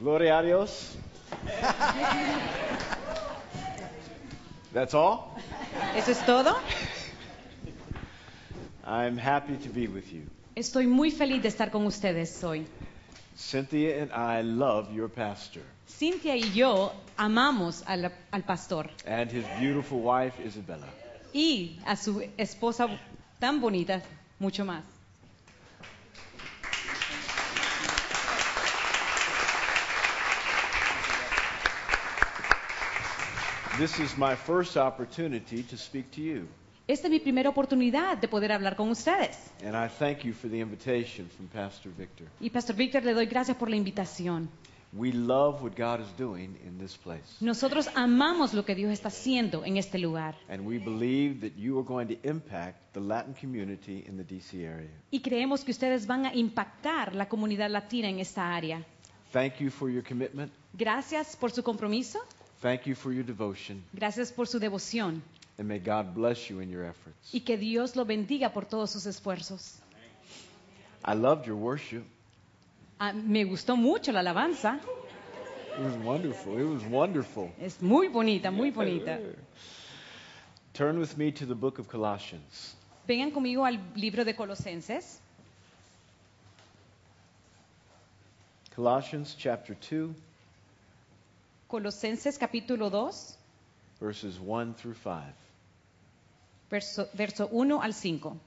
Gloria a Dios. That's all? ¿Eso es todo? I'm happy to be with you. Estoy muy feliz de estar con ustedes hoy. Cynthia and I love your pastor Cynthia y yo amamos al, al pastor and his beautiful wife, Isabella. y a su esposa tan bonita, mucho más. This is my first opportunity to speak to you, Esta es mi primera oportunidad de poder hablar con ustedes. and I thank you for the invitation from Pastor Victor. Y Pastor Víctor, le doy gracias por la invitación. We love what God is doing in this place, Nosotros amamos lo que Dios está haciendo en este lugar and we believe that you are going to impact the Latin community in the DC area. y creemos que ustedes van a impactar la comunidad latina en esta área. Thank you for your commitment. Gracias por su compromiso, Thank you for your devotion, gracias por su devoción and may God bless you in your efforts. y que Dios lo bendiga por todos sus esfuerzos. I loved your worship. Ah, me gustó mucho la alabanza, It was wonderful. It was wonderful. es muy bonita, muy bonita. Turn with me to the book of Colossians. Vengan conmigo al libro de Colosenses, Colossians chapter 2, Colosenses capítulo 2, verses 1 through 5. verso, verso 1 al 5.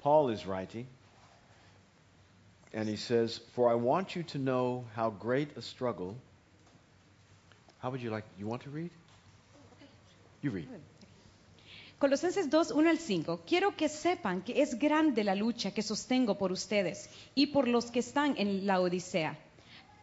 Paul is writing, and he says, For I want you to know how great a struggle. How would you like? You want to read? You read. Colosenses 2, 1 al 5. Quiero que sepan que es grande la lucha que sostengo por ustedes y por los que están en la Odisea.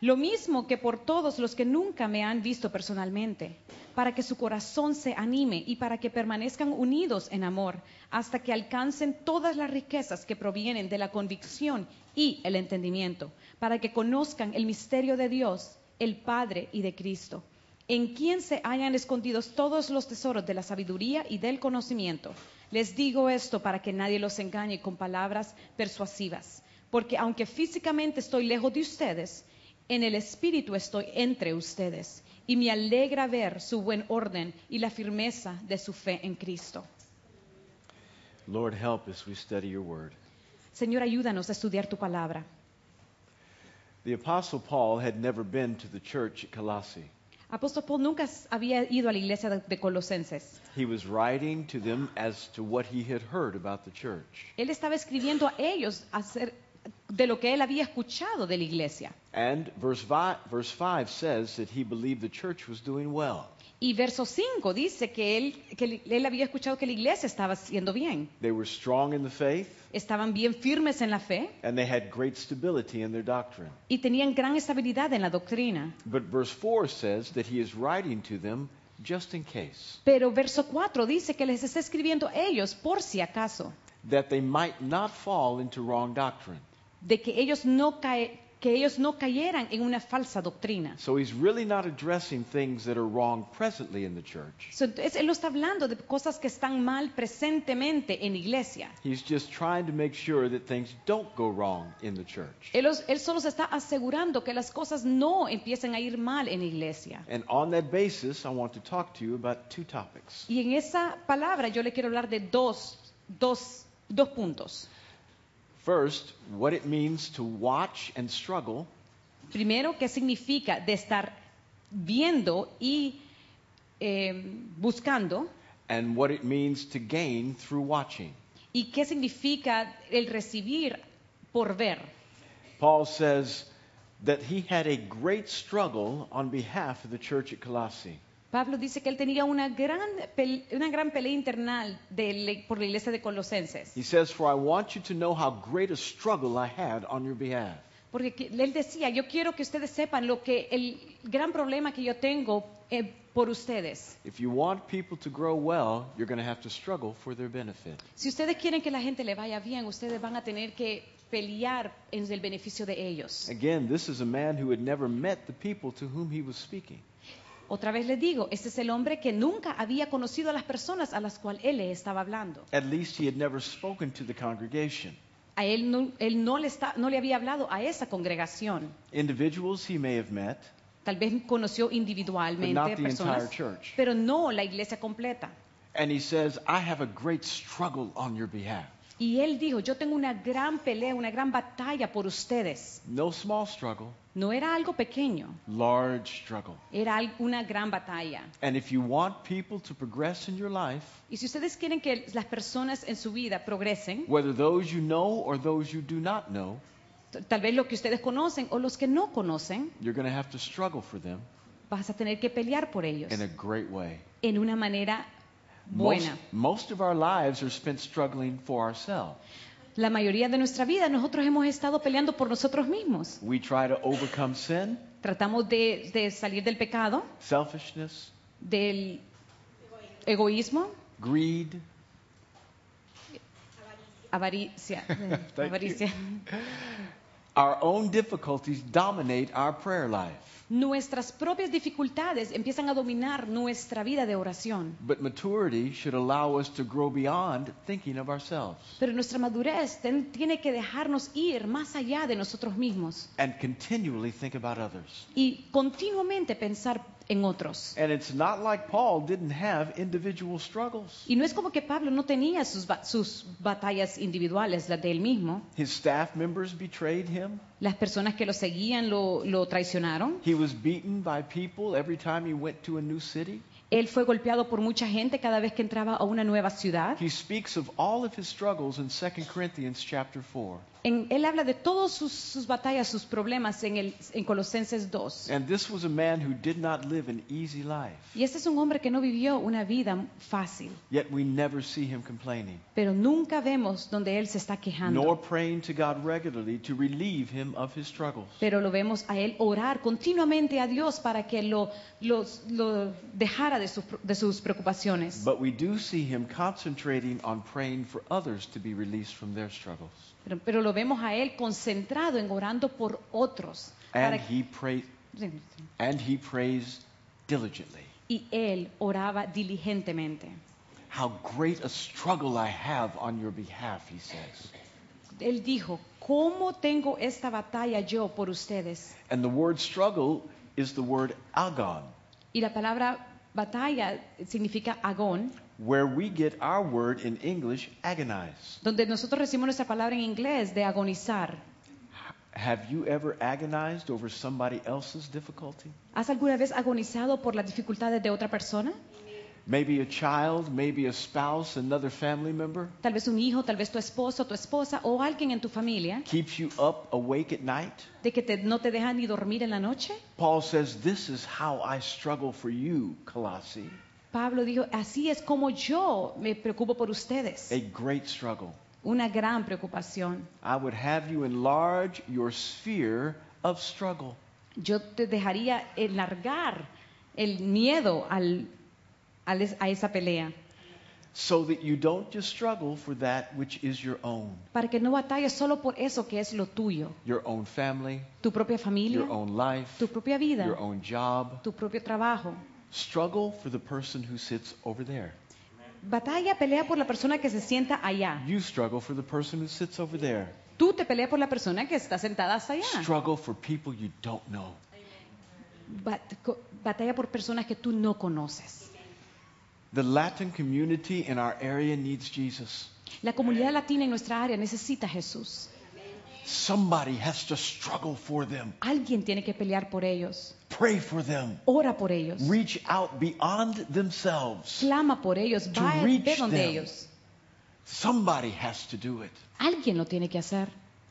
Lo mismo que por todos los que nunca me han visto personalmente, para que su corazón se anime y para que permanezcan unidos en amor, hasta que alcancen todas las riquezas que provienen de la convicción y el entendimiento, para que conozcan el misterio de Dios, el Padre y de Cristo en quien se hayan escondidos todos los tesoros de la sabiduría y del conocimiento. Les digo esto para que nadie los engañe con palabras persuasivas, porque aunque físicamente estoy lejos de ustedes, en el espíritu estoy entre ustedes, y me alegra ver su buen orden y la firmeza de su fe en Cristo. Lord, help as we study your word. Señor, ayúdanos a estudiar tu palabra. The Apostle Paul had never been to the church at Colossae. Apóstol Paul nunca había ido a la iglesia de- Colosenses. He was writing to them as to what he had heard about the church. Él estaba escribiendo a ellos de lo que él había escuchado de la iglesia. And verse 5, verse 5 says that he believed the church was doing well. Y verso 5 dice que él, que él había escuchado que la iglesia estaba haciendo bien. They were strong in the faith, Estaban bien firmes en la fe and they had great stability in their doctrine. y tenían gran estabilidad en la doctrina. But verse 4 says that he is writing to them just in case, Pero verso 4 dice que les está escribiendo ellos por si acaso, that they might not fall into wrong doctrine. De que ellos no, cae- que ellos no cayeran en una falsa doctrina. So he's really not addressing things that are wrong presently in the church. So, Entonces él no está hablando de cosas que están mal presentemente en la iglesia. He's just trying to make sure that things don't go wrong in the church. Él, él solo se está asegurando que las cosas no empiecen a ir mal en la iglesia. And on that basis, I want to talk to you about two topics. Y en esa palabra yo le quiero hablar de dos, dos, dos puntos. First, what it means to watch and struggle, Primero, ¿qué significa de estar viendo y eh, buscando? and what it means to gain through watching. ¿Y qué significa el recibir por ver? Paul says that he had a great struggle on behalf of the church at Colossae. Pablo dice que él tenía una gran, una gran pelea internal de la- por la iglesia de Colosenses. He says, For I want you to know how great a struggle I had on your behalf. Porque que- él decía, yo quiero que ustedes sepan lo que el gran problema que yo tengo eh, por ustedes. If you want people to grow well, you're going to have to struggle for their benefit. Si ustedes quieren que la gente le vaya bien, ustedes van a tener que pelear en el beneficio de ellos. Again, this is a man who had never met the people to whom he was speaking. Otra vez les digo, este es el hombre que nunca había conocido a las personas a las cuales él le estaba hablando. At least he had never spoken to the congregation. A él no, él no le, está, no le había hablado a esa congregación. Individuals he may have met, Tal vez conoció individualmente personas, pero no la iglesia completa. And he says, I have a great struggle on your behalf. Y él dijo, yo tengo una gran pelea, una gran batalla por ustedes. No small struggle, No era algo pequeño, large struggle. era una gran batalla. And if you want people to progress in your life, Y si ustedes quieren que las personas en su vida progresen, whether those you know or those you do not know, tal vez los que ustedes conocen o los que no conocen, you're going to have to struggle for them vas a tener que pelear por ellos in a great way. en una manera buena. most of our lives are spent struggling for ourselves. La mayoría de nuestra vida nosotros hemos estado peleando por nosotros mismos. We try to overcome sin, Tratamos de, de salir del pecado, selfishness, del egoísmo, greed. avaricia. avaricia. Our own difficulties dominate our prayer life. Nuestras propias dificultades empiezan a dominar nuestra vida de oración. But maturity should allow us to grow beyond thinking of ourselves Pero nuestra madurez ten- tiene que dejarnos ir más allá de nosotros mismos and continually think about others. y continuamente pensar en otros. And it's not like Paul didn't have individual struggles. Y no es como que Pablo no tenía sus, ba- sus batallas individuales, las de él mismo. His staff members betrayed him. Las personas que lo seguían lo, lo traicionaron. He was beaten by people every time he went to a new city. Él fue golpeado por mucha gente cada vez que entraba a una nueva ciudad. He speaks of all of his struggles in 2 Corinthians chapter 4. En- él habla de todas sus, sus batallas, sus problemas en, el, en Colosenses 2. And this was a man who did not live an easy life. Y este es un hombre que no vivió una vida fácil, Yet we never see him complaining, pero nunca vemos donde él se está quejando. nor praying to God regularly to relieve him of his struggles. Pero lo vemos a él orar continuamente a Dios para que lo, los- lo dejara de sus, de sus preocupaciones. But we do see him concentrating on praying for others to be released from their struggles. Pero, pero lo vemos a él concentrado en orando por otros. And para- he prayed and he prays diligently. y él oraba diligentemente. How great a struggle I have on your behalf, he says. Él dijo, ¿cómo tengo esta batalla yo por ustedes? And the word struggle is the word agon, Y la palabra batalla significa agón, where we get our word in English, agonize. donde nosotros recibimos nuestra palabra en inglés de agonizar. Have you ever agonized over somebody else's difficulty? ¿Has alguna vez agonizado por las dificultades de otra persona? Maybe a child, maybe a spouse, another family member Tal vez un hijo, tal vez tu esposo, tu esposa o alguien en tu familia keeps you up awake at night. de que te- no te deja ni dormir en la noche. Paul says, This is how I struggle for you, Colossi. Pablo dijo, así es como yo me preocupo por ustedes. A great struggle. Una gran preocupación. I would have you enlarge your sphere of struggle. Yo te dejaría enlargar el miedo al, al a esa pelea so that you don't just struggle for that which is your own para que no batalles solo por eso que es lo tuyo, your own family, tu propia familia, your own life, tu propia vida, your own job. tu propio trabajo. Struggle for the person who sits over there. Batalla, pelea por la persona que se sienta allá. You struggle for the person who sits over there. Tú te peleas por la persona que está sentada hasta allá. Struggle for people you don't know. Bat- batalla por personas que tú no conoces. The Latin community in our area needs Jesus. La comunidad latina en nuestra área necesita a Jesús. Somebody has to struggle for them. Alguien tiene que pelear por ellos. Pray for them. Ora por ellos. Reach out beyond themselves. Clama por ellos. To Va reach ve donde them. ellos. Somebody has to do it. Alguien lo tiene que hacer.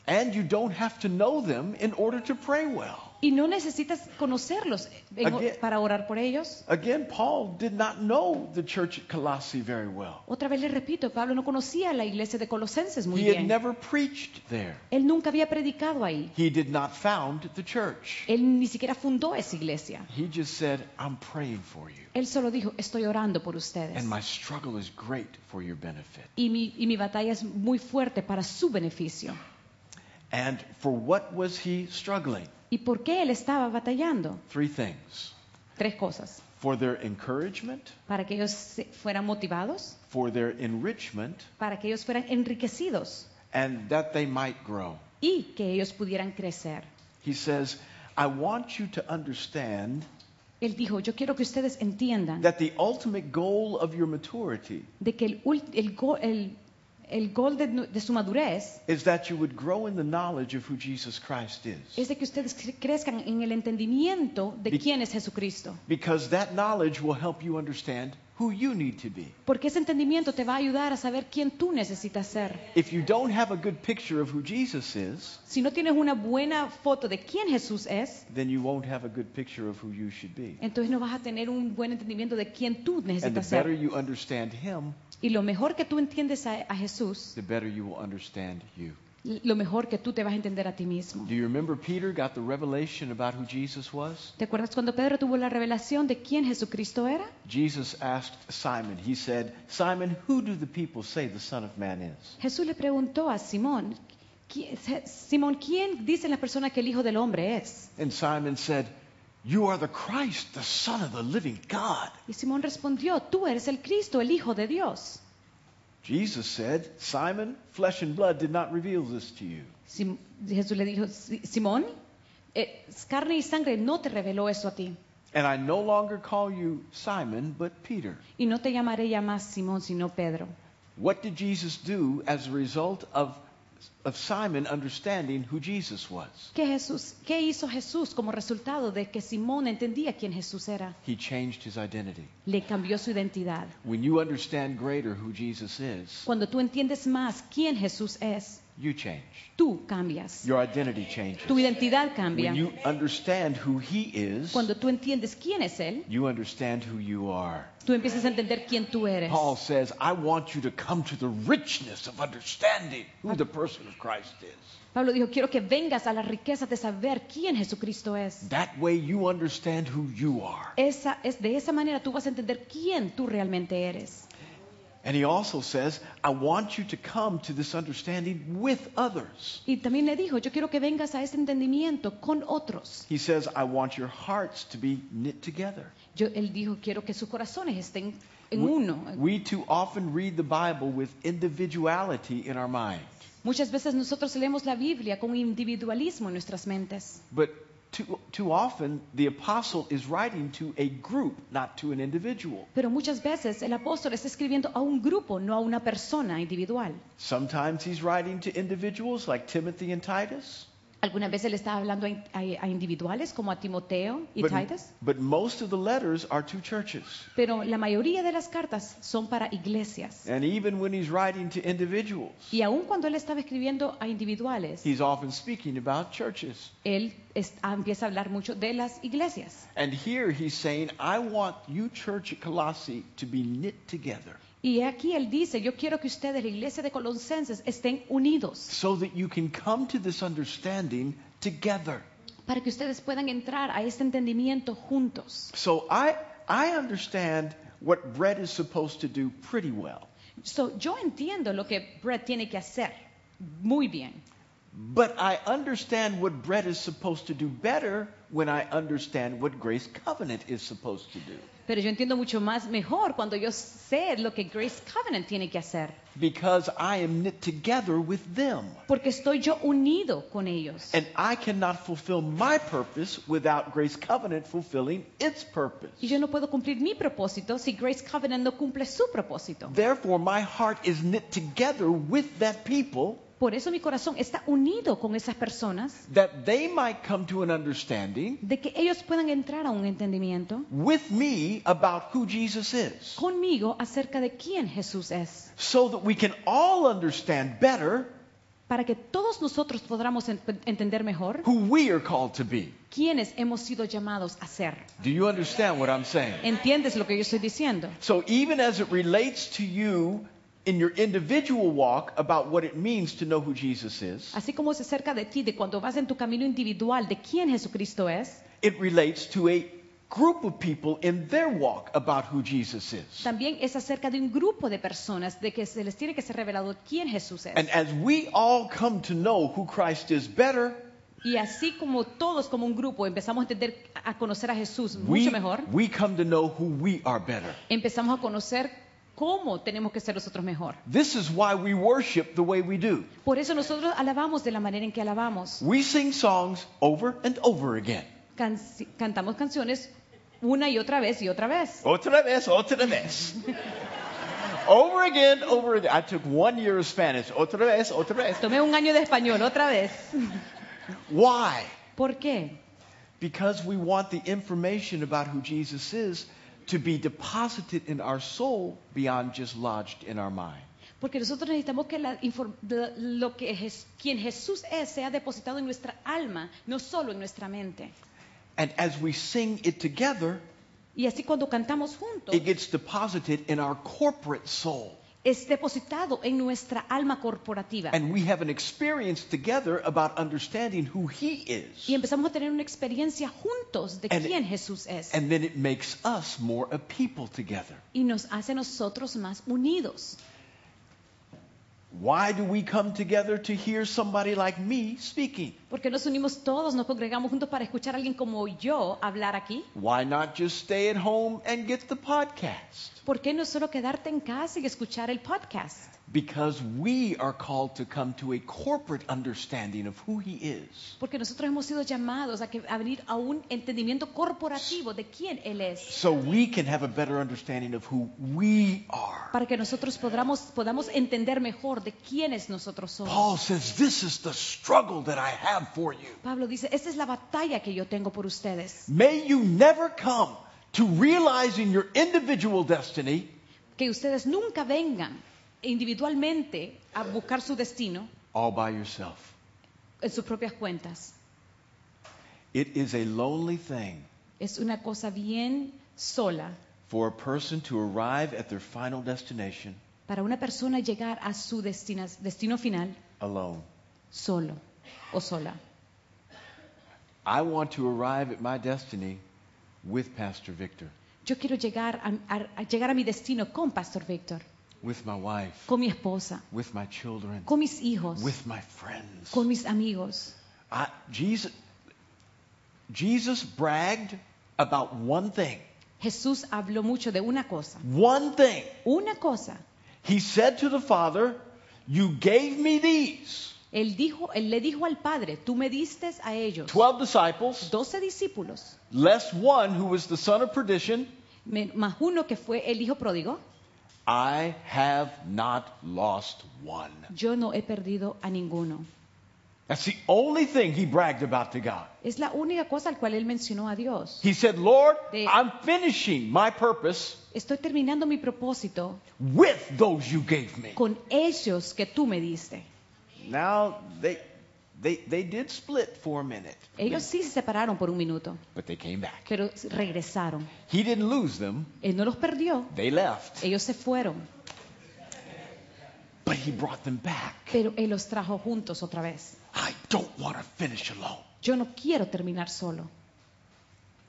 And you don't have to know them in order to pray well. Y no necesitas conocerlos en- Again. para orar por ellos. Again, Paul did not know the church at Colossae very well. Otra vez le repito, Pablo no conocía la iglesia de Colosenses muy He had bien. never preached there. Él nunca había predicado ahí. He did not found the church. Él ni siquiera fundó esa iglesia. He just said, I'm praying for you. Él solo dijo, estoy orando por ustedes. And my struggle is great for your benefit. Y mi, y mi batalla es muy fuerte para su beneficio. And for what was he struggling? ¿Y por qué él estaba batallando? Three things. Tres cosas. For their encouragement, Para que ellos fueran motivados, for their enrichment, para que ellos fueran enriquecidos and that they might grow. y que ellos pudieran crecer. He says, I want you to understand Él dijo, yo quiero que ustedes entiendan that the ultimate goal of your maturity de que el, ul- el, go- el- el gol de, su madurez is that you would grow in the knowledge of who Jesus Christ is. es de que ustedes cre- crezcan en el entendimiento de Be- quién es Jesucristo. Because that knowledge will help you understand who you need to be. Porque ese entendimiento te va a ayudar a saber quién tú necesitas ser. If you don't have a good picture of who Jesus is, Si no tienes una buena foto de quién Jesús es, then you won't have a good picture of who you should be. entonces no vas a tener un buen entendimiento de quién tú And the necesitas better ser. you understand Him, Y lo mejor que tú entiendes a, a Jesús, the better you will understand you. lo mejor que tú te vas a entender a ti mismo. Do you remember Peter got the revelation about who Jesus was? ¿Te acuerdas cuando Pedro tuvo la revelación de quién Jesucristo era? Jesus asked Simon, He said, Simon, who do the people say the Son of Man is? Jesús le preguntó a Simón, "¿Qui- Simón, ¿quién dicen las personas que el Hijo del Hombre es? And Simon said, You are the Christ, the Son of the living God. Y Simón respondió, tú eres el Cristo, el Hijo de Dios. Jesus said, Simon, flesh and blood did not reveal this to you, Sim- Jesús le dijo, Simón, eh, carne y sangre no te reveló eso a ti. and I no longer call you Simon, but Peter. Y no te llamaré ya más Simón, sino Pedro. What did Jesus do as a result of, of Simon understanding who Jesus was? ¿Qué, Jesús, ¿Qué hizo Jesús como resultado de que Simón entendía quién Jesús era? He changed his identity. Le cambió su identidad. When you understand greater who Jesus is, Cuando tú entiendes más quién Jesús es, you change. tú cambias. Your identity changes. Tu identidad cambia. When you understand who he is, Cuando tú entiendes quién es Él, you understand who you are. tú empiezas a entender quién tú eres. Paul says, I want you to come to the richness of understanding who the person of Christ is. Pablo dijo, quiero que vengas a la riqueza de saber quién Jesucristo es. That way you understand who you are. Esa, es, de esa manera tú vas a entender quién tú realmente eres. And he also says, I want you to come to this understanding with others. Y también le dijo, yo quiero que vengas a ese entendimiento con otros. He says, I want your hearts to be knit together. Yo, él dijo, quiero que sus corazones estén en We- uno. We too often read the Bible with individuality in our mind. Muchas veces nosotros leemos la Biblia con individualismo en nuestras mentes. But too, too often, the apostle is writing to a group, not to an individual. Pero muchas veces el apóstol está escribiendo a un grupo, no a una persona individual. Sometimes he's writing to individuals like Timothy and Titus. Algunas veces le está hablando a, a- a individuales como a Timoteo y But, Titus. but most of the letters are to churches. Pero la mayoría de las cartas son para iglesias. And even when he's writing to individuals, Y aun cuando él estaba escribiendo a individuales, he's often speaking about churches. él es- ah, empieza a hablar mucho de las iglesias. And here he's saying, I want you, church at Colossae, to be knit together Y aquí él dice, yo quiero que ustedes, la iglesia de Colosenses, estén unidos so that you can come to this understanding together. para que ustedes puedan entrar a este entendimiento juntos. So I, I understand what Brett is supposed to do pretty well. So, yo entiendo lo que Brett tiene que hacer muy bien, But I understand what Brett is supposed to do better when I understand what Grace Covenant is supposed to do. pero yo entiendo mucho más mejor cuando yo sé lo que Grace Covenant tiene que hacer, Because I am knit together with them. porque estoy yo unido con ellos. And I cannot fulfill my purpose without Grace Covenant fulfilling its purpose. Y yo no puedo cumplir mi propósito si Grace Covenant no cumple su propósito. Therefore, my heart is knit together with that people Por eso mi corazón está unido con esas personas, that they might come to an understanding de que ellos puedan entrar a un entendimiento with me about who Jesus is. conmigo acerca de quién Jesús es, So that we can all understand better para que todos nosotros podamos en- entender mejor who we are called to be. quiénes hemos sido llamados a ser. Do you understand what I'm saying? ¿Entiendes lo que yo estoy diciendo? So even as it relates to you in your individual walk about what it means to know who Jesus is, Así como se acerca de ti, de cuando vas en tu camino individual, de quién Jesucristo es, it relates to a group of people in their walk about who Jesus is. también es acerca de un grupo de personas de que se les tiene que ser revelado quién Jesús es. And as we all come to know who Christ is better, Y así como todos como un grupo empezamos a entender, a conocer a Jesús we, mucho mejor, we come to know who we are better. empezamos a conocer cómo tenemos que ser nosotros mejor. This is why we worship the way we do. Por eso nosotros alabamos de la manera en que alabamos. We sing songs over and over again. Canci- cantamos canciones una y otra vez y otra vez. Otra vez, otra vez. over again, over again. I took one year of Spanish. Otra vez, otra vez. Tomé un año de español otra vez. Why? ¿Por qué? Because we want the information about who Jesus is to be deposited in our soul beyond just lodged in our mind. Porque nosotros necesitamos que la lo que Jes- quien Jesús es sea depositado en nuestra alma, no solo en nuestra mente. And as we sing it together, Y así cuando cantamos juntos, it gets deposited in our corporate soul. Es depositado en nuestra alma corporativa. And we have an experience together about understanding who He is. Y empezamos a tener una experiencia juntos de And- quién Jesús es. And then it makes us more a people together. Y nos hace nosotros más unidos. Why do we come together to hear somebody like me speaking? Porque nos unimos todos, nos congregamos juntos para escuchar a alguien como yo hablar aquí. Why not just stay at home and get the podcast? ¿Por qué no solo quedarte en casa y escuchar el podcast? Because we are called to come to a corporate understanding of who He is. Porque nosotros hemos sido llamados a, que, a venir a un entendimiento corporativo de quién Él es. So we can have a better understanding of who we are. Para que nosotros podamos, podamos entender mejor de quiénes nosotros somos. Paul says, This is the struggle that I have for you. Pablo dice, esta es la batalla que yo tengo por ustedes. May you never come to realizing your individual destiny Que ustedes nunca vengan individualmente a buscar su destino all by yourself. en sus propias cuentas. It is a lonely thing Es una cosa bien sola for a person to arrive at their final destination para una persona llegar a su destina- destino final alone. solo o sola. I want to arrive at my destiny with Pastor Victor, Yo quiero llegar a, a- a llegar a mi destino con Pastor Víctor, with my wife, con mi esposa, with my children, con mis hijos, with my friends. con mis amigos. I, Jesus, Jesus bragged about one thing. Jesús habló mucho de una cosa. One thing. Una cosa. He said to the Father, You gave me these. Él, dijo, él le dijo al Padre, tú me diste a ellos Twelve disciples, doce discípulos, less one who was the son of perdition. más uno que fue el hijo pródigo. I have not lost one. Yo no he perdido a ninguno. That's the only thing he bragged about to God. Es la única cosa al cual él mencionó a Dios. He said, Lord, De- I'm finishing my purpose Estoy terminando mi propósito with those you gave me. con ellos que tú me diste. Now, they, they, they did split for a minute, Ellos sí se separaron por un minuto, but they came back. pero regresaron. He didn't lose them, Él no los perdió, they left, ellos se fueron, but he brought them back. pero Él los trajo juntos otra vez. I don't want to finish alone. Yo no quiero terminar solo.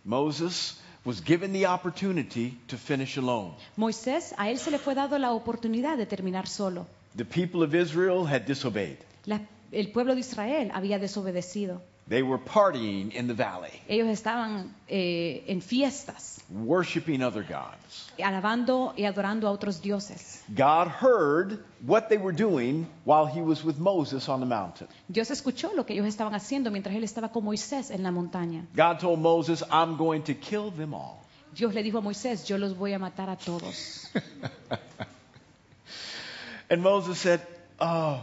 Moses was given the opportunity to finish alone. Moisés, a él se le fue dado la oportunidad de terminar solo. The people of Israel had disobeyed. La- el pueblo de Israel había desobedecido. They were partying in the valley, Ellos estaban eh, en fiestas, worshiping other gods. alabando y adorando a otros dioses. God heard what they were doing while he was with Moses on the mountain. Dios escuchó lo que ellos estaban haciendo mientras él estaba con Moisés en la montaña. God told Moses, I'm going to kill them all. Dios le dijo a Moisés, yo los voy a matar a todos. and Moses said, wait,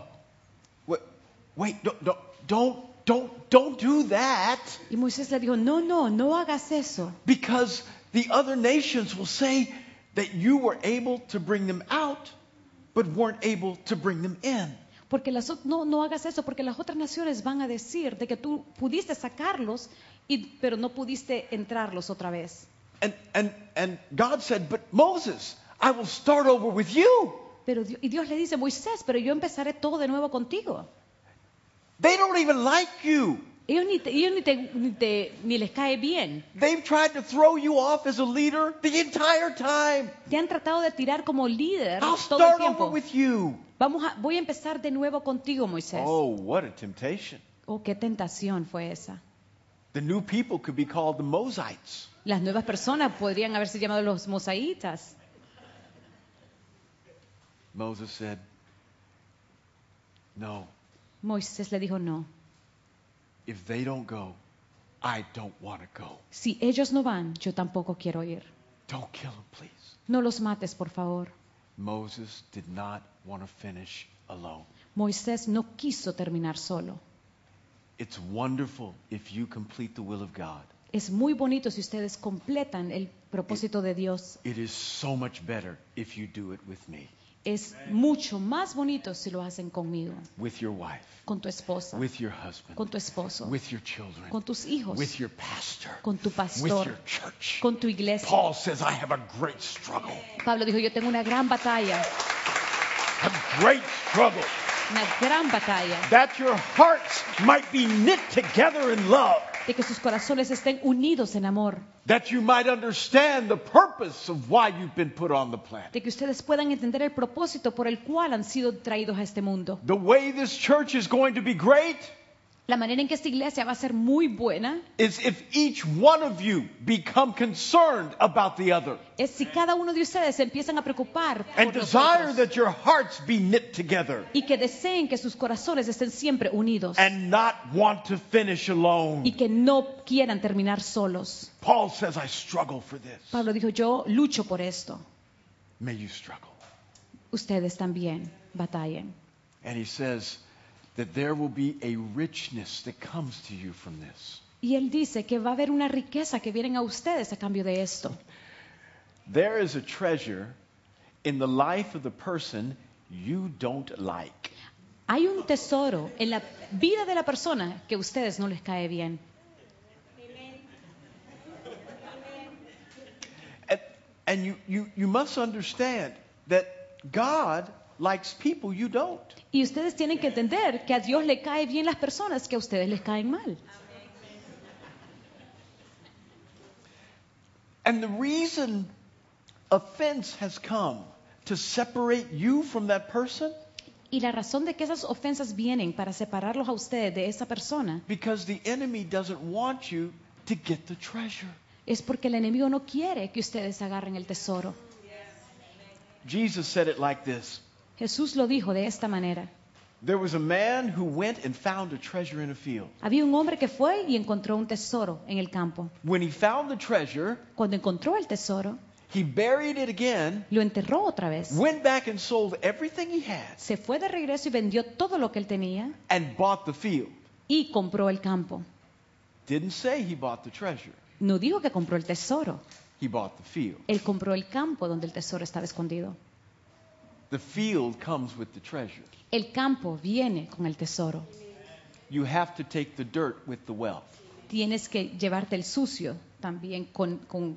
wait, don't, don't, don't, don't, don't do that Y Moisés le dijo, no, no, no hagas eso, because the other nations will say that you were able to bring them out, but weren't able to bring them in. porque las, ot- no, no hagas eso, porque las otras naciones van a decir de que tú pudiste sacarlos, y, pero no pudiste entrarlos otra vez. And, and, and God said, But Moses, I will start over with you. Pero, Di- y Dios le dice, Moisés, pero yo empezaré todo de nuevo contigo. They don't even like you. Ellos ni, te- ellos ni, te- ni te- ni les cae bien. They've tried to throw you off as a leader the entire time. Te han tratado de tirar como líder I'll todo el start over tiempo. with you. Vamos a, voy a empezar de nuevo contigo, Moisés. Oh, what a temptation. Oh, qué tentación fue esa. The new people could be called the Mosites. Las nuevas personas podrían haberse llamado los mosaitas. Moses said, No, Moisés le dijo, no, if they don't go, I don't want to go. si ellos no van, yo tampoco quiero ir. Don't kill them, please. No los mates, por favor. Moses did not want to finish alone. Moisés no quiso terminar solo. It's wonderful if you complete the will of God. Es muy bonito si ustedes completan el propósito de Dios. It is so much better if you do it with me, Es mucho más bonito si lo hacen conmigo, with your wife, con tu esposa, with your husband, con tu esposo, with your children, con tus hijos, with your pastor, con tu with your church. con tu iglesia. Paul says, I have a great struggle. Pablo dijo, yo tengo una gran batalla, A great struggle. una gran batalla, That your hearts might be knit together in love. De que sus corazones estén unidos en amor, That you might understand the purpose of why you've been put on the planet. de que ustedes puedan entender el propósito por el cual han sido traídos a este mundo. The way this church is going to be great La manera en que esta iglesia va a ser muy buena is if each one of you become concerned about the other es si cada uno de ustedes se empiezan a preocupar and por los desire otros that your hearts be knit together y que deseen que sus corazones estén siempre unidos and not want to finish y alone. que no quieran terminar solos. Paul says, I struggle for this. Pablo dijo, yo lucho por esto. May you struggle. Ustedes también batallen. And he says that there will be a richness that comes to you from this. Y él dice que va a haber una riqueza que vienen a ustedes a cambio de esto. There is a treasure in the life of the person you don't like. Hay un tesoro en la vida de la persona que a ustedes no les cae bien. And, and you, you, you must understand that God likes people you don't. Y ustedes tienen que entender que a Dios le cae bien las personas que a ustedes les caen mal. And the reason offense has come to separate you from that person Y la razón de que esas ofensas vienen para separarlos a ustedes de esa persona because the enemy doesn't want you to get the treasure. es porque el enemigo no quiere que ustedes agarren el tesoro. Jesus said it like this. Jesús lo dijo de esta manera. There was a man who went and found a treasure in a field. Había un hombre que fue y encontró un tesoro en el campo. When he found the treasure, Cuando encontró el tesoro, he buried it again, lo enterró otra vez. went back and sold everything he had, Se fue de regreso y vendió todo lo que él tenía and bought the field. y compró el campo. Didn't say he bought the treasure. No dijo que compró el tesoro. He bought the field. Él compró el campo donde el tesoro estaba escondido. The field comes with the treasure. El campo viene con el tesoro. You have to take the dirt with the wealth. Tienes que llevarte el sucio también con, con-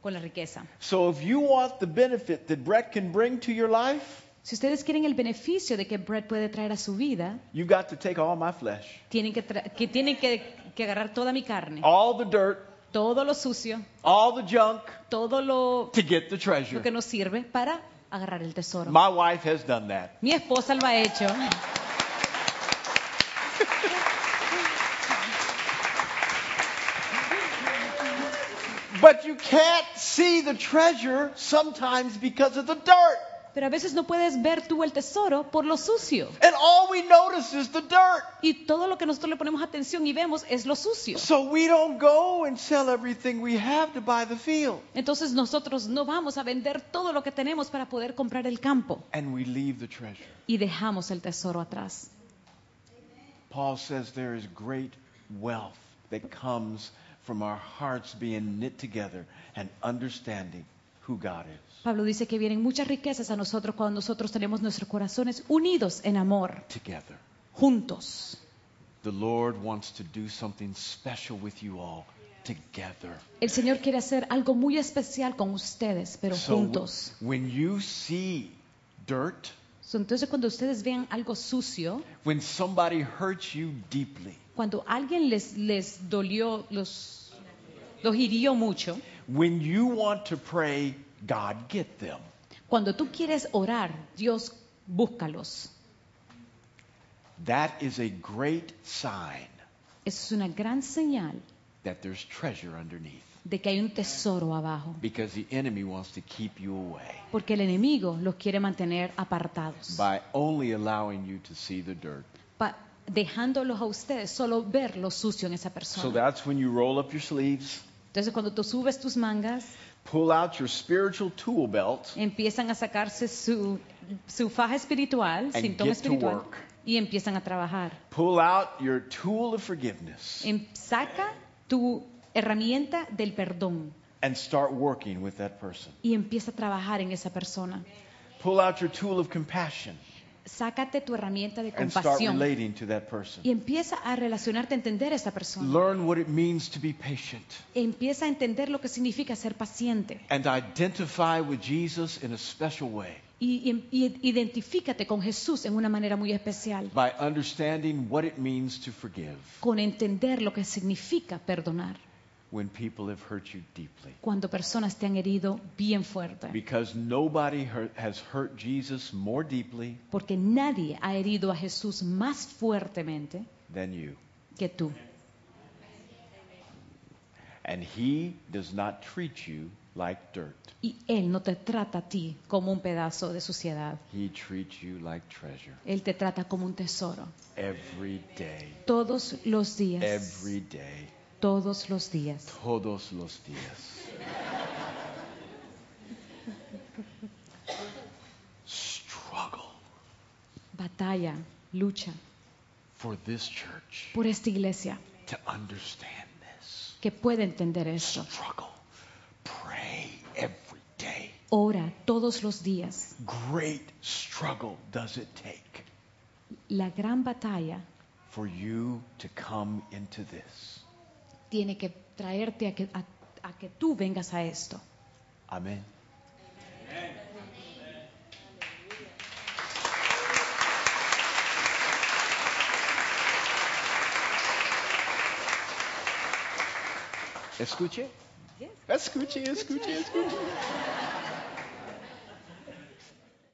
con la riqueza. So if you want the benefit that Brett can bring to your life, Si ustedes quieren el beneficio de que Brett puede traer a su vida, you got to take all my flesh, tienen que, tra- que, tienen que, que agarrar toda mi carne, all the dirt, todo lo sucio, all the junk todo lo, to get the treasure. lo que nos sirve para agarrar el tesoro. My wife has done that. Mi esposa lo ha hecho. But you can't see the treasure sometimes because of the dirt. Pero a veces no puedes ver tú el tesoro por lo sucio. And all we notice is the dirt. Y todo lo que nosotros le ponemos atención y vemos es lo sucio. So we don't go and sell everything we have to buy the field. Entonces nosotros no vamos a vender todo lo que tenemos para poder comprar el campo And we leave the treasure. y dejamos el tesoro atrás. Paul says there is great wealth that comes from our hearts being knit together and understanding who God is. Pablo dice que vienen muchas riquezas a nosotros cuando nosotros tenemos nuestros corazones unidos en amor, Together. juntos. The Lord wants to do something special with you all together. El Señor quiere hacer algo muy especial con ustedes, pero So juntos. when you see dirt, So, Entonces cuando ustedes vean algo sucio, when somebody hurts you deeply, cuando alguien les, les dolió, los, los hirió mucho, when you want to pray, God get them. cuando tú quieres orar, Dios búscalos. That is a great sign es una gran señal that there's treasure underneath. de que hay un tesoro abajo, because the enemy wants to keep you away porque el enemigo los quiere mantener apartados, by only allowing you to see the dirt. pa- dejándolos a ustedes solo ver lo sucio en esa persona. So that's when you roll up your sleeves, Entonces cuando tú subes tus mangas, pull out your spiritual tool belt, empiezan a sacarse su, su faja espiritual, And get to espiritual, work. y empiezan a trabajar. pull out your tool of forgiveness, Em- saca tu herramienta del perdón and start working with that person. y empieza a trabajar en esa persona. Pull out your tool of compassion Sácate tu herramienta de and start compasión relating to that person. y empieza a relacionarte, a entender a esa persona. Learn what it means to be patient. Empieza a entender lo que significa ser paciente. And identify with Jesus in a special way. Y, y- y identifícate con Jesús en una manera muy especial, by understanding what it means to forgive. Con entender lo que significa perdonar when people have hurt you deeply. cuando personas te han herido bien fuerte. Because nobody hurt, has hurt Jesus more deeply Porque nadie ha herido a Jesús más fuertemente than you. que tú. And he does not treat you like dirt. Y Él no te trata a ti como un pedazo de suciedad. He treats you like treasure Él te trata como un tesoro. every day. Todos los días. Every day. Todos los días. Todos los días. Struggle Batalla, lucha for this church por esta iglesia to understand this. que puede entender esto. Struggle. Pray every day. Ora todos los días. Great struggle does it take La gran batalla for you to come into this. Tiene que traerte a que, a- a que tú vengas a esto. Amen. Escuche. Escuche, escuche, escuche.